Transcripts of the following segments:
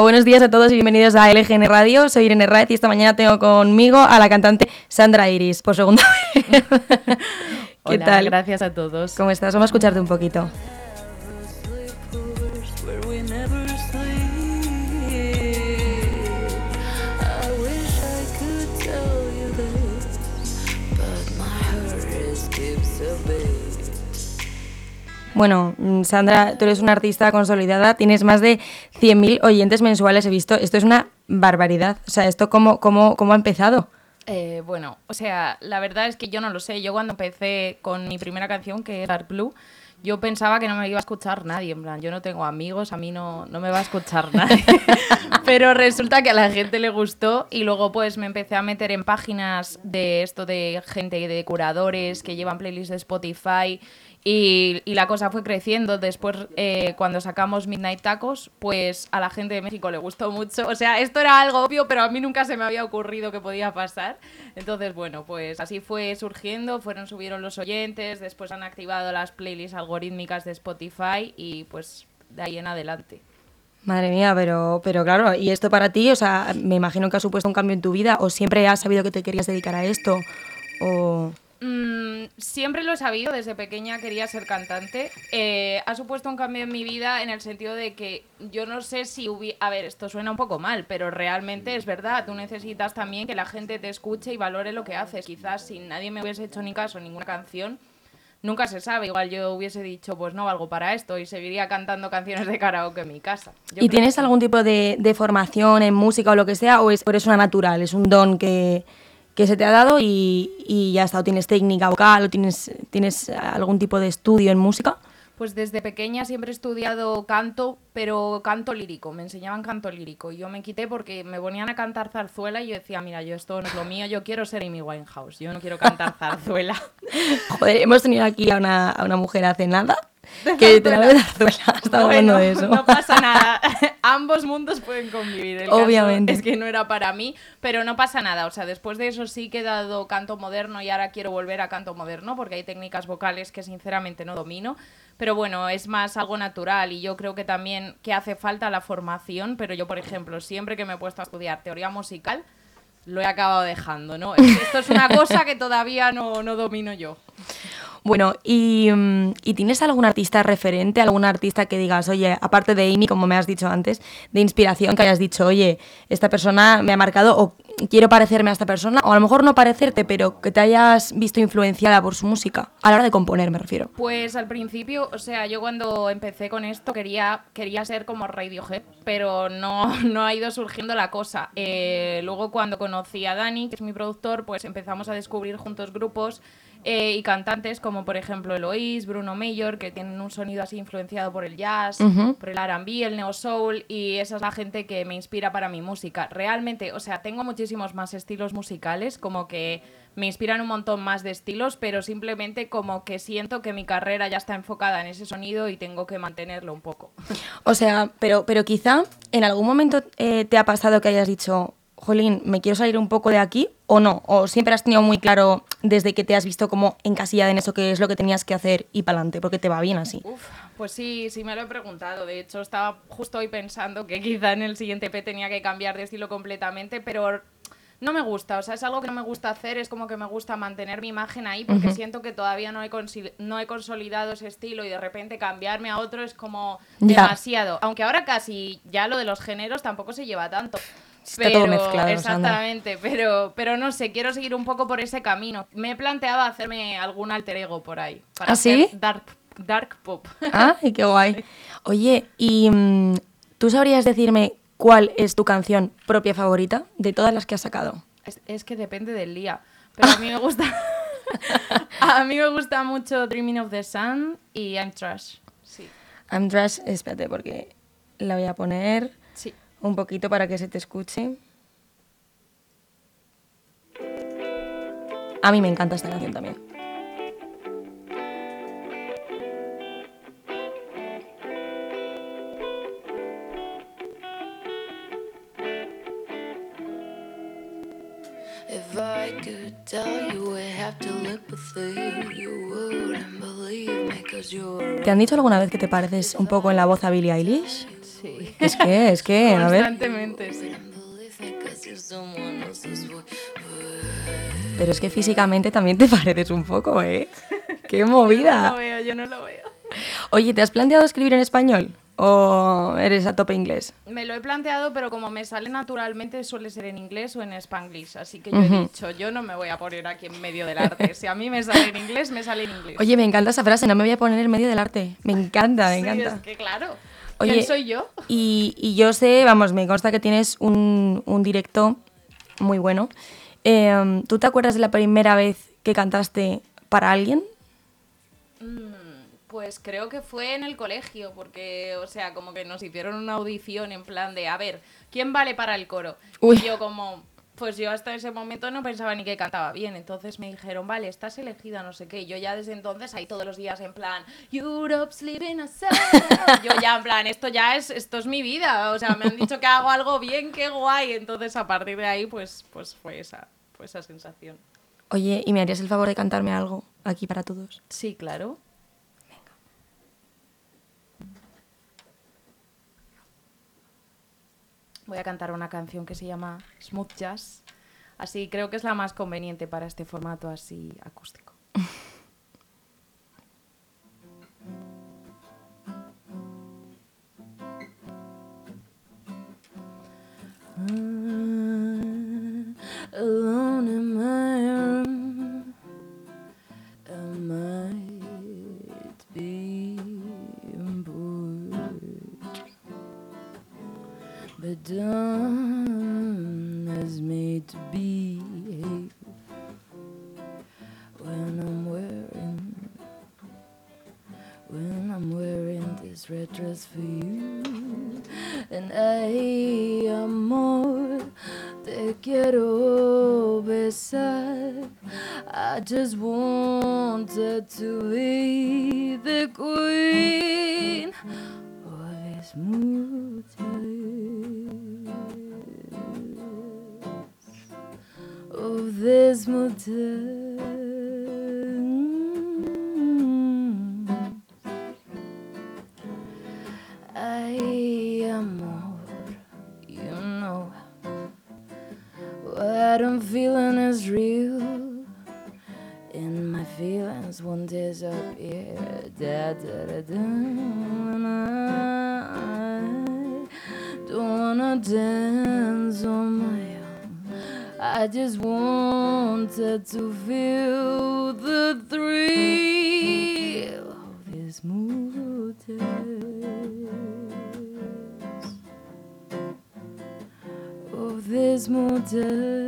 buenos días a todos y bienvenidos a LGN Radio. Soy Irene Raez y esta mañana tengo conmigo a la cantante Sandra Iris por segunda vez. ¿Qué tal? Gracias a todos. ¿Cómo estás? Vamos a escucharte un poquito. Bueno, mm, Sandra, tú eres una artista consolidada, tienes más de 100.000 oyentes mensuales, he visto. Esto es una barbaridad. O sea, ¿esto cómo, cómo, cómo ha empezado? Eh, bueno, o sea, la verdad es que yo no lo sé. Yo cuando empecé con mi primera canción, que es Dark Blue, yo pensaba que no me iba a escuchar nadie. En plan, yo no tengo amigos, a mí no, no me va a escuchar nadie. Pero resulta que a la gente le gustó y luego pues me empecé a meter en páginas de esto de gente, de curadores que llevan playlists de Spotify y, la cosa fue creciendo. Después, eh, cuando sacamos Midnight Tacos, pues a la gente de México le gustó mucho. O sea, esto era algo obvio, pero a mí nunca se me había ocurrido que podía pasar. Entonces, bueno, pues así fue surgiendo, fueron, subieron los oyentes, después han activado las playlists algorítmicas de Spotify y pues de ahí en adelante. Madre mía, pero, pero claro, ¿y esto para ti? O sea, me imagino que ha supuesto un cambio en tu vida, o siempre has sabido que te querías dedicar a esto, o... Mm, siempre lo he sabido, desde pequeña quería ser cantante. Eh, ha supuesto un cambio en mi vida en el sentido de que yo no sé si hubiera... A ver, esto suena un poco mal, pero realmente es verdad. Tú necesitas también que la gente te escuche y valore lo que haces. Quizás si nadie me hubiese hecho ni caso ninguna canción, nunca se sabe. Igual yo hubiese dicho, pues no valgo para esto y seguiría cantando canciones de karaoke en mi casa. ¿Y tienes algún tipo de, de, formación en música o lo que sea? ¿O es, eres una natural? ¿Es un don que, que se te ha dado y, y ya está, o tienes técnica vocal o tienes, tienes algún tipo de estudio en música. Pues desde pequeña siempre he estudiado canto, pero canto lírico, me enseñaban canto lírico. Y yo me quité porque me ponían a cantar zarzuela y yo decía, mira, yo esto no es lo mío, yo quiero ser Amy Winehouse, yo no quiero cantar zarzuela. Joder, hemos tenido aquí a una, a una mujer hace nada que te la de Estaba bueno, de eso. No pasa nada. Ambos mundos pueden convivir. El Obviamente. es que no era para mí, pero no pasa nada. O sea, después de eso sí que he dado canto moderno y ahora quiero volver a canto moderno porque hay técnicas vocales que sinceramente no domino. Pero bueno, es más algo natural y yo creo que también que hace falta la formación. Pero yo, por ejemplo, siempre que me he puesto a estudiar teoría musical, lo he acabado dejando, ¿no? Esto es una cosa que todavía no, no domino yo. Bueno, mm, y, tienes algún artista referente, algún artista que digas, oye, aparte de Amy, como me has dicho antes, de inspiración, que hayas dicho, oye, esta persona me ha marcado o quiero parecerme a esta persona, o a lo mejor no parecerte, pero que te hayas visto influenciada por su música, a la hora de componer me refiero. Pues al principio, o sea, yo cuando empecé con esto quería, quería ser como Radiohead, pero no, no ha ido surgiendo la cosa. Eh, luego cuando conocí a Dani, que es mi productor, pues empezamos a descubrir juntos grupos eh, y cantantes como por ejemplo Eloís, Bruno Mayor, que tienen un sonido así influenciado por el jazz, por el R&B, el neo soul y esa es la gente que me inspira para mi música. Realmente, o sea, tengo muchísimos más estilos musicales, como que me inspiran un montón más de estilos, pero simplemente como que siento que mi carrera ya está enfocada en ese sonido y tengo que mantenerlo un poco. O sea, pero, pero quizá en algún momento eh, te ha pasado que hayas dicho, jolín, me quiero salir un poco de aquí o no? ¿O siempre has tenido muy claro desde que te has visto como encasillada en eso que es lo que tenías que hacer y para adelante? Porque te va bien así. pues sí, sí me lo he preguntado. De hecho, estaba justo hoy pensando que quizá en el siguiente P tenía que cambiar de estilo completamente, pero no me gusta, o sea, es algo que no me gusta hacer, es como que me gusta mantener mi imagen ahí porque siento que todavía no he, no he consolidado ese estilo y de repente cambiarme a otro es como demasiado. Aunque ahora casi ya lo de los géneros tampoco se lleva tanto. Está todo mezclado. Exactamente, pero, pero no sé, quiero seguir un poco por ese camino. Me he planteado hacerme algún alter ego por ahí. Para ¿Ah, sí? dark, dark pop. Ah, qué guay. Oye, ¿y mm, tú sabrías decirme cuál es tu canción propia favorita de todas las que has sacado? Es, que depende del día. Pero a mí me gusta. a mí me gusta mucho Dreaming of the Sun y I'm Trash. Sí. I'm Trash, espérate, porque la voy a poner un poquito para que se te escuche. A mí me encanta esta canción también. ¿Te han dicho alguna vez que te pareces un poco en la voz a Billie Eilish? Es que, es que, a ver. Constantemente, sí. Pero es que físicamente también te pareces un poco, ¿eh? ¡Qué Yo no movida! lo veo, yo no lo veo. Oye, ¿te has planteado escribir en español? ¿O eres a tope inglés? Me lo he planteado, pero como me sale naturalmente suele ser en inglés o en spanglish. Así que yo he dicho, yo no me voy a poner aquí en medio del arte. Si a mí me sale en inglés, me sale en inglés. Oye, me encanta esa frase, no me voy a poner en medio del arte. Me encanta, me Sí, encanta. es que claro. Oye, ¿Quién soy yo? Y, y yo sé, vamos, me consta que tienes un, un directo muy bueno. Eh, ¿Tú te acuerdas de la primera vez que cantaste para alguien? Pues creo que fue en el colegio, porque, o sea, como que nos hicieron una audición en plan de, a ver, ¿quién vale para el coro? Uy. Y yo como, pues yo hasta ese momento no pensaba ni que cantaba bien, entonces me dijeron, vale, estás elegida, no sé qué. Y yo ya desde entonces ahí todos los días en plan, Europe's living a song". Yo ya en plan, esto ya es, esto es mi vida, o sea, me han dicho que hago algo bien, qué guay. Entonces a partir de ahí, pues, pues fue esa, fue esa sensación. Oye, ¿y me harías el favor de cantarme algo aquí para todos? Sí, claro. Voy a cantar una canción que se llama Smooth Jazz. Así creo que es la más conveniente para este formato así acústico. dress for you. And I am more te quiero besar. I just wanted to be the queen of this mood of this motel feelings won't disappear. Da, da, da, da. I don't wanna dance on my own. I just wanted to feel the thrill of this mood. Of this mountain.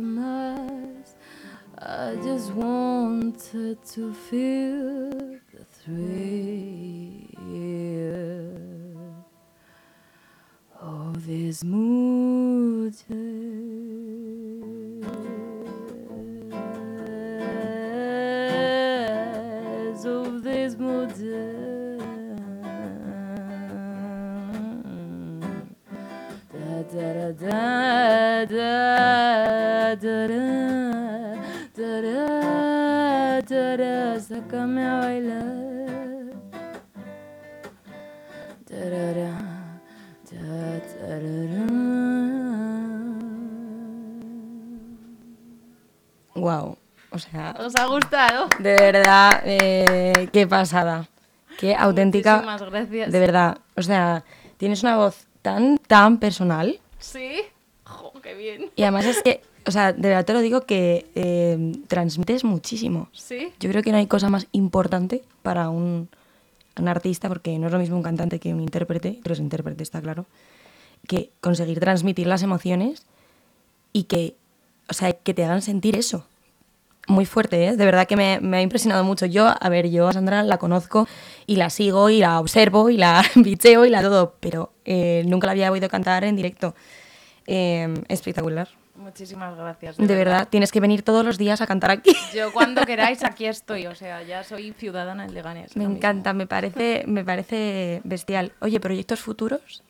Más. I just wanted to feel the thrill of this mood. Sácame a bailar. Wow. O sea, ¿Os ha gustado? de verdad, eh, qué pasada. Qué auténtica. Muchísimas gracias. De verdad. O sea, tienes una voz tan, tan personal. ¿Sí? Jo, qué bien. Y además es que, o sea, de verdad te lo digo que eh, transmites muchísimo. ¿Sí? Yo creo que no hay cosa más importante para un, un artista, porque no es lo mismo un cantante que un intérprete, pero es intérprete, está claro, que conseguir transmitir las emociones y que, o sea, que te hagan sentir eso. Muy fuerte, ¿eh? De verdad que me, me ha impresionado mucho. Yo, a ver, yo a Sandra la conozco y la sigo y la observo y la bicheo y la todo, pero eh, nunca la había oído cantar en directo. Eh, espectacular. Muchísimas gracias. De verdad, tienes que venir todos los días a cantar aquí. Yo cuando queráis aquí estoy, o sea, ya soy ciudadana de Leganés. Me mismo. encanta, me parece, me parece bestial. Oye, ¿proyectos futuros?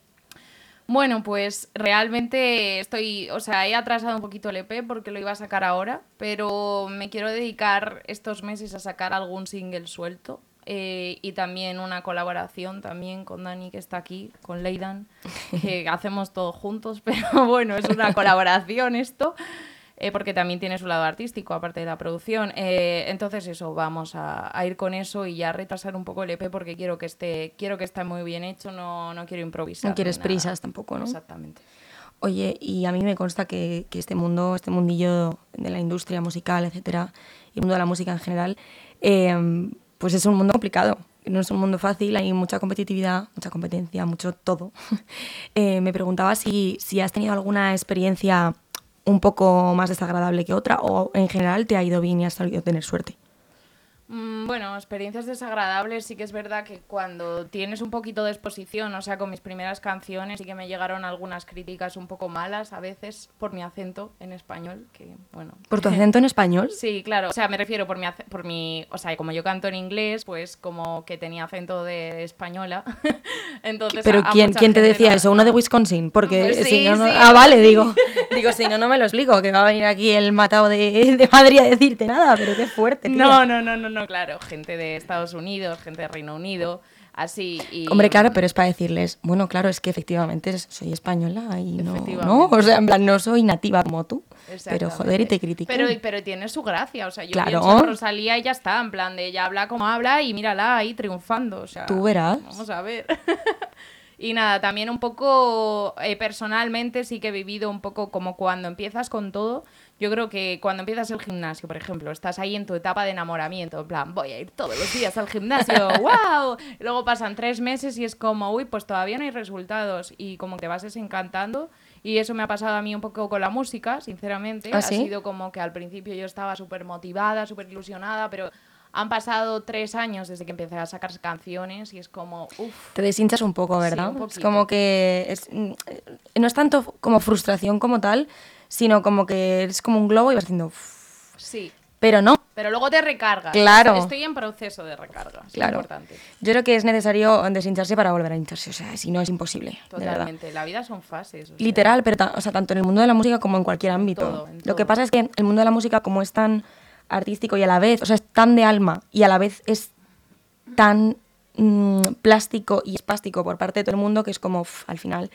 Bueno, pues realmente estoy, o sea, he atrasado un poquito el EP porque lo iba a sacar ahora, pero me quiero dedicar estos meses a sacar algún single suelto eh, y también una colaboración también con Dani que está aquí, con Leidan, que hacemos todo juntos, pero bueno, es una colaboración esto. Eh, porque también tiene su lado artístico, aparte de la producción. Eh, entonces eso, vamos a, ir con eso y ya retrasar un poco el EP porque quiero que esté, quiero que esté muy bien hecho, no, no quiero improvisar. No quieres prisas tampoco, ¿no? Exactamente. Oye, y a mí me consta que, que, este mundo, este mundillo de la industria musical, etcétera, y el mundo de la música en general, eh, pues es un mundo complicado. No es un mundo fácil, hay mucha competitividad, mucha competencia, mucho todo. me preguntaba si, si has tenido alguna experiencia un poco más desagradable que otra o en general te ha ido bien y has sabido tener suerte? Mm, bueno, experiencias desagradables sí que es verdad que cuando tienes un poquito de exposición, o sea, con mis primeras canciones sí que me llegaron algunas críticas un poco malas a veces por mi acento en español, que bueno. ¿Por tu acento en español? sí, claro, o sea, me refiero por mi, por mi, o sea, como yo canto en inglés, pues como que tenía acento de española. Entonces, Pero ¿quién, ¿quién te decía eso? ¿Uno de Wisconsin? Porque pues si no, Ah, vale, digo. Digo, si no, no me lo explico, que va a venir aquí el matado de, de Madrid a decirte nada, pero qué fuerte. No, no, no, no, no, claro, gente de Estados Unidos, gente de Reino Unido, así. Y... Hombre, claro, pero es para decirles, bueno, claro, es que efectivamente soy española y no, no, o sea, en plan, no soy nativa como tú. Pero joder, y te critico. Pero, pero tiene su gracia, o sea, yo claro. pienso Rosalía y ya está, en plan de ella habla como habla y mírala ahí triunfando, o sea. Tú verás. Vamos a ver. Y nada, también un poco eh, personalmente sí que he vivido un poco como cuando empiezas con todo. Yo creo que cuando empiezas el gimnasio, por ejemplo, estás ahí en tu etapa de enamoramiento, en plan, voy a ir todos los días al gimnasio, ¡wow! luego pasan tres meses y es como, uy, pues todavía no hay resultados y como que te vas desencantando. Y eso me ha pasado a mí un poco con la música, sinceramente. ¿Ah, ha sido como que al principio yo estaba súper motivada, súper ilusionada, pero han pasado tres años desde que empecé a sacar canciones y es como, uff. Te deshinchas un poco, ¿verdad? es como que es, mm, no es tanto como frustración como tal, sino como que es como un globo y vas haciendo... Sí. Pero no. Pero luego te recargas. Claro. Estoy en proceso de recarga. Claro. Es importante. Yo creo que es necesario deshincharse para volver a hincharse. O sea, si no es imposible. Totalmente. La vida son fases. Literal, pero o sea, tanto en el mundo de la música como en cualquier ámbito. Lo que pasa es que el mundo de la música, como es tan artístico y a la vez, o sea, es tan de alma y a la vez es tan mm, plástico y espástico por parte de todo el mundo que es como, al final,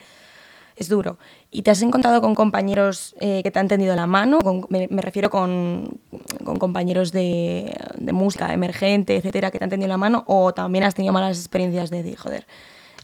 es duro. ¿Y te has encontrado con compañeros eh, que te han tendido la mano? me, refiero con, con compañeros de, de, música emergente, etcétera, que te han tendido la mano, o también has tenido malas experiencias de decir, joder,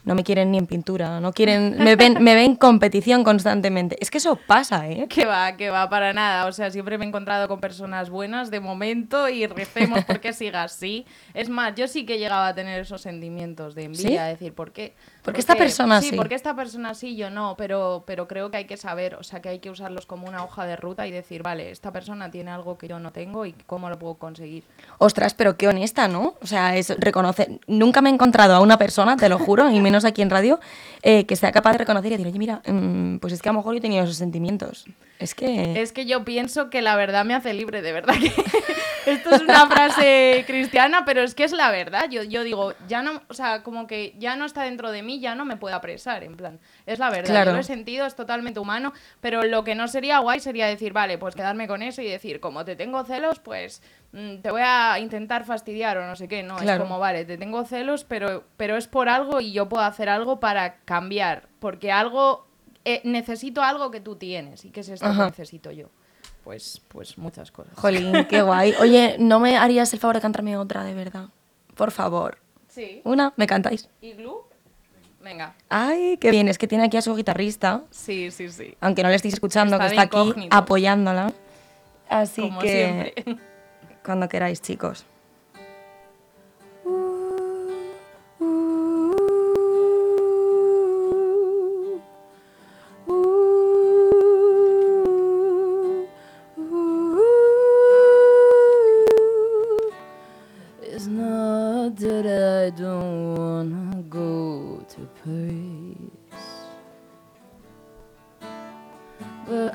no me quieren ni en pintura, no quieren, me ven, me ven competición constantemente. Es que eso pasa, ¿eh? Que va, que va, para nada. O sea, siempre me he encontrado con personas buenas de momento y recemos porque siga así. Es más, yo sí que he llegado a tener esos sentimientos de envidia, decir, ¿por qué? Porque esta persona sí. Sí, porque esta persona sí, yo no, pero, pero creo que hay que saber, o sea, que hay que usarlos como una hoja de ruta y decir, vale, esta persona tiene algo que yo no tengo y cómo lo puedo conseguir. Ostras, pero qué honesta, ¿no? O sea, es reconocer. Nunca me he encontrado a una persona, te lo juro, y menos aquí en radio, eh, que sea capaz de reconocer y decir, oye, mira, mm, pues es que a lo mejor yo he tenido esos sentimientos. Es que... Es que yo pienso que la verdad me hace libre, de verdad que... Esto es una frase cristiana, pero es que es la verdad. Yo, yo digo, ya no, o sea, como que ya no está dentro de mí, ya no me puede apresar, en plan. Es la verdad, yo lo he sentido, es totalmente humano, pero lo que no sería guay sería decir, vale, pues quedarme con eso y decir, como te tengo celos, pues mm, te voy a intentar fastidiar o no sé qué. No, es como, vale, te tengo celos, pero, pero es por algo y yo puedo hacer algo para cambiar, porque algo eh, necesito algo que tú tienes y que es esto que necesito yo. Pues, pues muchas cosas. Jolín, qué guay. Oye, ¿no me harías el favor de cantarme otra, de verdad? Por favor. Sí. Una, ¿me cantáis? ¿Y Glue? Venga. Ay, qué bien. Es que tiene aquí a su guitarrista. Sí, sí, sí. Aunque no le estéis escuchando, que está aquí apoyándola. Así que... Siempre. Cuando queráis, chicos.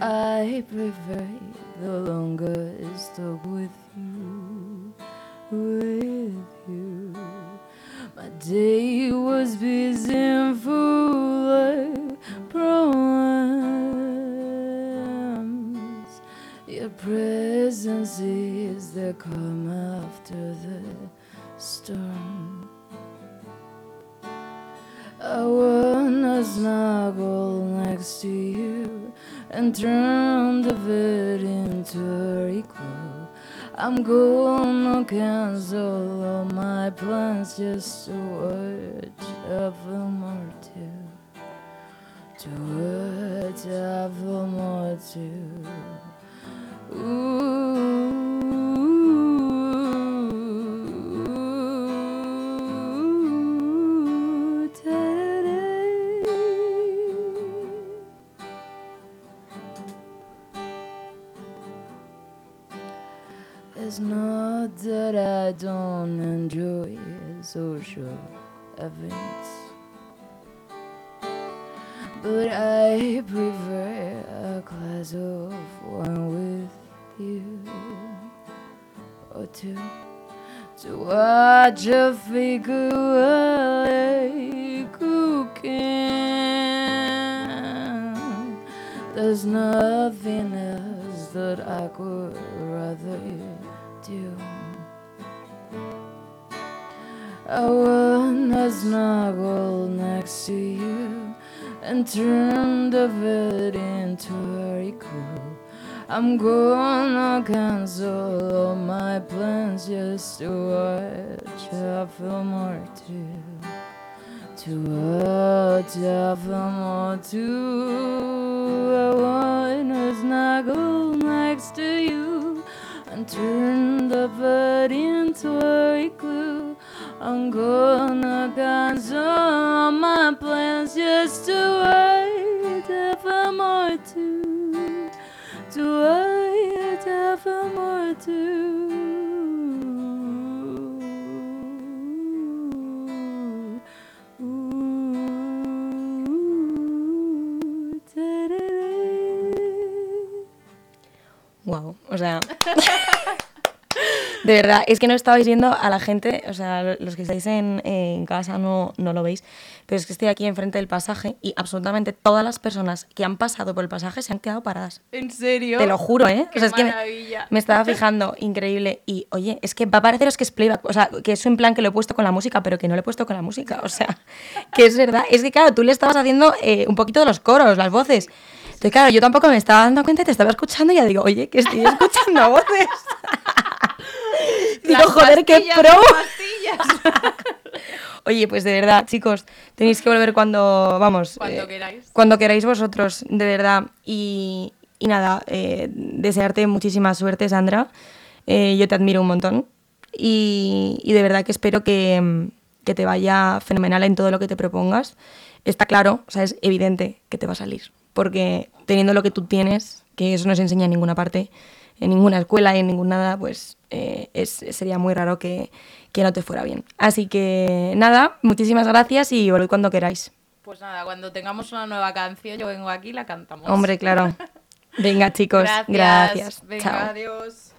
I prefer the longest talk with you, with you. My day was busy. Into a igloo. I'm gonna cancel all my plans just to watch a film or two. To watch a film or two. Ooh, not that I don't enjoy social events, but I prefer a glass of wine with you. Or two. To watch a figure away cooking. There's nothing else that I could rather do. I wanna snuggle next to you and turn the bed into a igloo. I'm gonna cancel all my plans just to watch a film or two. To watch a film or two. I wanna snuggle next to you and turn the bed into a igloo. I'm gonna cancel all my plans just to wait or two. To wait a film o sea. De verdad, es que no estabais viendo a la gente, o sea, los que estáis en, en casa no, no lo veis, pero es que estoy aquí enfrente del pasaje y absolutamente todas las personas que han pasado por el pasaje se han quedado paradas. ¿En serio? Te lo juro, ¿eh? Qué O sea, es que me- maravilla. me, estaba fijando, increíble. Y oye, es que va a pareceros que es playback, o sea, que es en plan que lo he puesto con la música, pero que no lo he puesto con la música, o sea, que es verdad. Es que claro, tú le estabas haciendo eh, un poquito de los coros, las voces. Entonces, claro, yo tampoco me estaba dando cuenta y te estaba escuchando y ya digo, oye, que estoy escuchando voces. digo, joder, qué pro. Oye, pues de verdad, chicos, tenéis que volver cuando, vamos. Cuando eh, queráis. Cuando queráis vosotros, de verdad. Y, y nada, eh, desearte muchísima suerte, Sandra. Eh, yo te admiro un montón. Y, y de verdad que espero que, que te vaya fenomenal en todo lo que te propongas. Está claro, o sea, es evidente que te va a salir. Porque teniendo lo que tú tienes, que eso no se enseña en ninguna parte, en ninguna escuela y en ningún nada, pues eh, es, sería muy raro que, que no te fuera bien. Así que nada, muchísimas gracias y volved cuando queráis. Pues nada, cuando tengamos una nueva canción, yo vengo aquí y la cantamos. Hombre, claro. Venga, chicos. Gracias. Gracias. Venga, Chao. adiós.